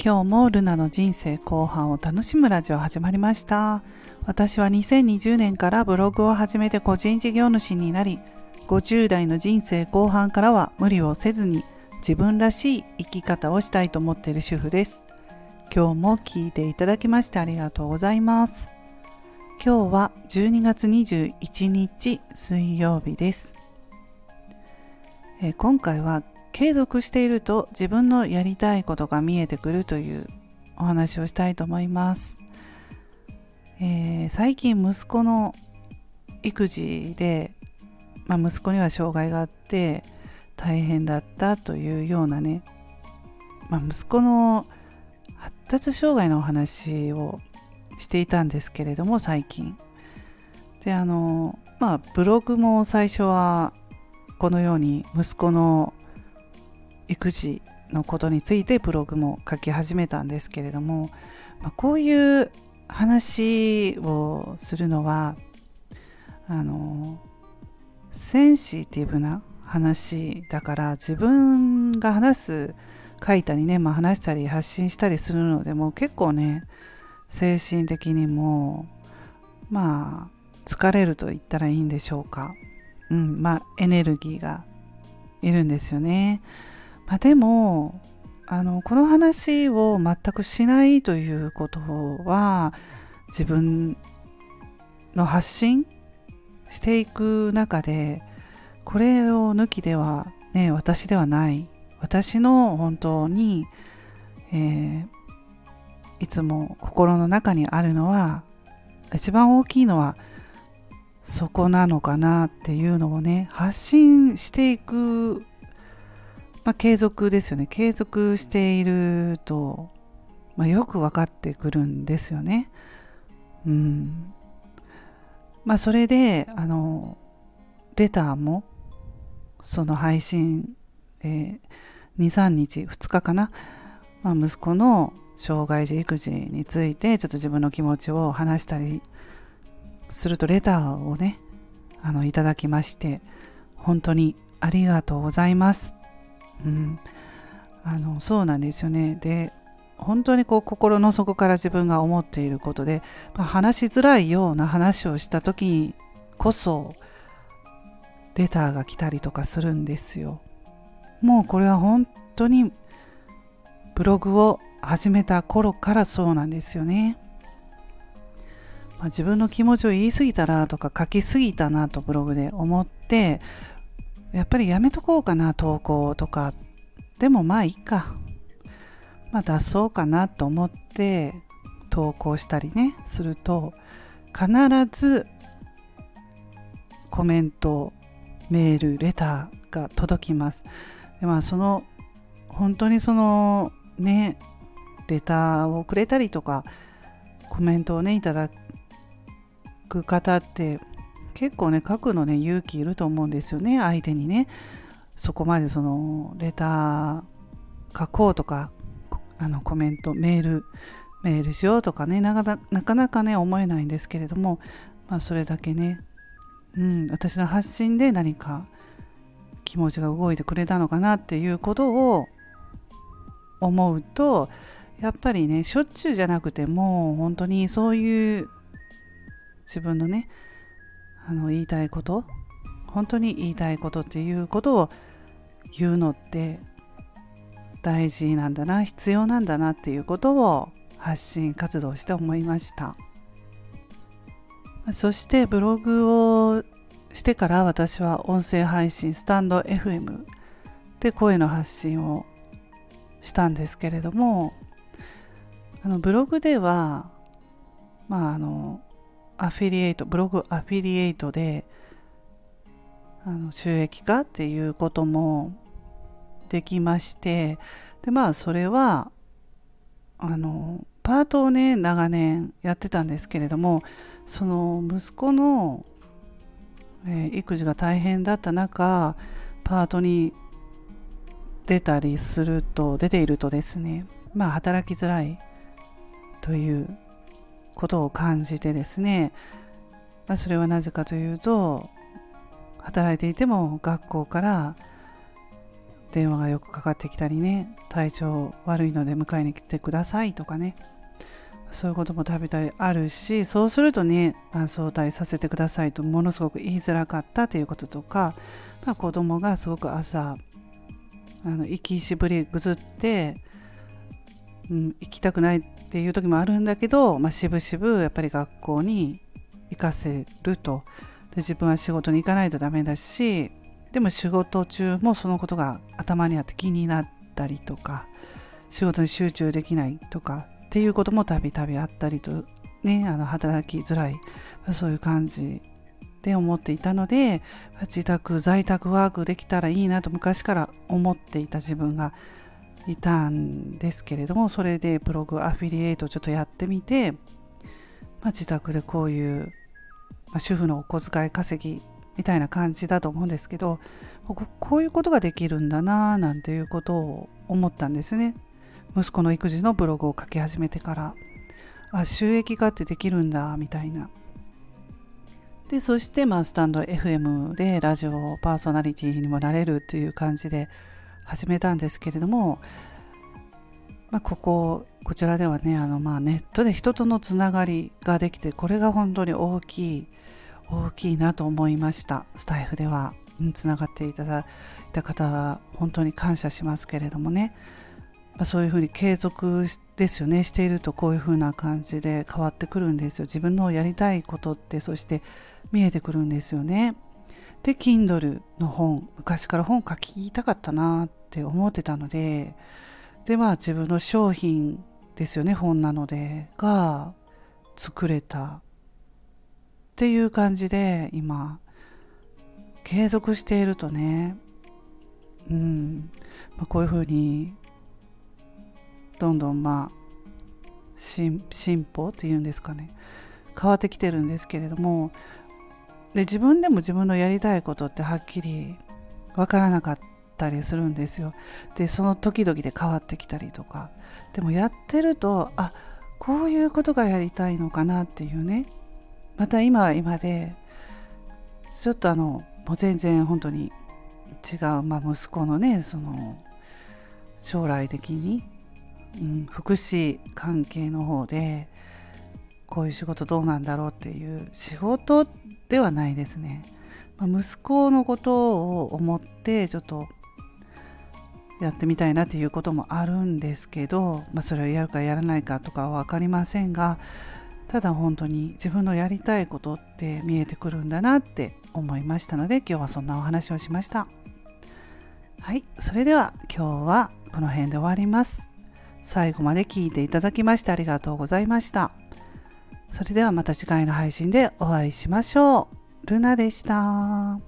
今日もルナの人生後半を楽しむラジオ始まりました。私は2020年からブログを始めて個人事業主になり50代の人生後半からは無理をせずに自分らしい生き方をしたいと思っている主婦です。今日も聞いていただきましてありがとうございます。今日は12月21日水曜日です。え今回は継続していると自分のやりたいことが見えてくるというお話をしたいと思います、えー、最近息子の育児で、まあ、息子には障害があって大変だったというようなね、まあ、息子の発達障害のお話をしていたんですけれども最近。であのまあブログも最初はこのように息子の育児のことについてブログも書き始めたんですけれども、まあ、こういう話をするのはあのセンシティブな話だから自分が話す書いたりね、まあ、話したり発信したりするのでも結構ね精神的にもまあ疲れると言ったらいいんでしょうかうんまあエネルギーがいるんですよね。まあ、でもあのこの話を全くしないということは自分の発信していく中でこれを抜きではね私ではない。私の本当に、えー、いつも心の中にあるのは一番大きいのはそこなのかなっていうのをね発信していくまあ、継続ですよね継続していると、まあ、よく分かってくるんですよね。うんまあそれであのレターもその配信、え、23日2日かな、まあ、息子の障害児育児についてちょっと自分の気持ちを話したりするとレターをねあのいただきまして本当にありがとうございます。うん、あのそうなんですよね。で本当にこう心の底から自分が思っていることで、まあ、話しづらいような話をした時にこそレターが来たりとかするんですよ。もうこれは本当にブログを始めた頃からそうなんですよね、まあ、自分の気持ちを言い過ぎたなとか書きすぎたなとブログで思ってやっぱりやめとこうかな投稿とか。でもまあいいか。まあ出そうかなと思って投稿したりねすると必ずコメントメールレターが届きます。でまあその本当にそのねレターをくれたりとかコメントをねいただく方って結構ね書くのね勇気いると思うんですよね相手にね。そこまでそのレター書こうとかあのコメントメールメールしようとかねなかなかなかね思えないんですけれども、まあ、それだけね、うん、私の発信で何か気持ちが動いてくれたのかなっていうことを思うとやっぱりねしょっちゅうじゃなくても本当にそういう自分のねあの言いたいこと本当に言いたいことっていうことを言うのって大事なんだな必要なんだなっていうことを発信活動して思いました。そしてブログをしてから私は音声配信スタンド FM で声の発信をしたんですけれどもあのブログではまああのアフィリエイトブログアフィリエイトであの収益化っていうこともできましてでまあそれはあのパートをね長年やってたんですけれどもその息子の、えー、育児が大変だった中パートに出たりすると出ているとですねまあ働きづらいということを感じてですね、まあ、それはなぜかというと働いていても学校から電話がよくかかってきたりね体調悪いので迎えに来てくださいとかねそういうことも食べたりあるしそうするとね早退させてくださいとものすごく言いづらかったということとか、まあ、子供がすごく朝あの息しぶりぐずって、うん、行きたくないっていう時もあるんだけど、まあ、しぶしぶやっぱり学校に行かせると。で自分は仕事に行かないとダメだしでも仕事中もそのことが頭にあって気になったりとか仕事に集中できないとかっていうこともたびたびあったりとねあの働きづらいそういう感じで思っていたので自宅在宅ワークできたらいいなと昔から思っていた自分がいたんですけれどもそれでブログアフィリエイトちょっとやってみて、まあ、自宅でこういう、まあ、主婦のお小遣い稼ぎみたいな感じだと思うんですけどこういうことができるんだななんていうことを思ったんですね。息子の育児のブログを書き始めてからあ収益化ってできるんだみたいな。でそしてまあスタンド FM でラジオパーソナリティにもなれるという感じで始めたんですけれども、まあ、こここちらではねあのまあネットで人とのつながりができてこれが本当に大きい大きいなと思いました。スタイフではつながっていただいた方は本当に感謝しますけれどもね、まあ、そういうふうに継続ですよね。しているとこういうふうな感じで変わってくるんですよ。自分のやりたいことってそして見えてくるんですよね。で Kindle の本昔から本書きたかったなっって思ってたのででまあ自分の商品ですよね本なのでが作れたっていう感じで今継続しているとね。うん、まあ、こういうふうにどんどんまあ進歩っていうんですかね。変わってきてるんですけれども。で自分でも自分のやりたいことってはっきりわからなかったたりするんですよ。でその時々で変わってきたりとか。でもやってるとあこういうことがやりたいのかなっていうね。また今は今でちょっとあのもう全然本当に違う、まあ、息子のねその将来的に、うん、福祉関係の方でこういう仕事どうなんだろうっていう仕事ではないですね、まあ、息子のことを思ってちょっとやってみたいなっていうこともあるんですけど、まあ、それをやるかやらないかとかは分かりませんがただ本当に自分のやりたいことって見えてくるんだなって思いましたので今日はそんなお話をしました。はいそれでは今日はこの辺で終わります。最後まで聞いていただきましてありがとうございました。それではまた次回の配信でお会いしましょう。ルナでした。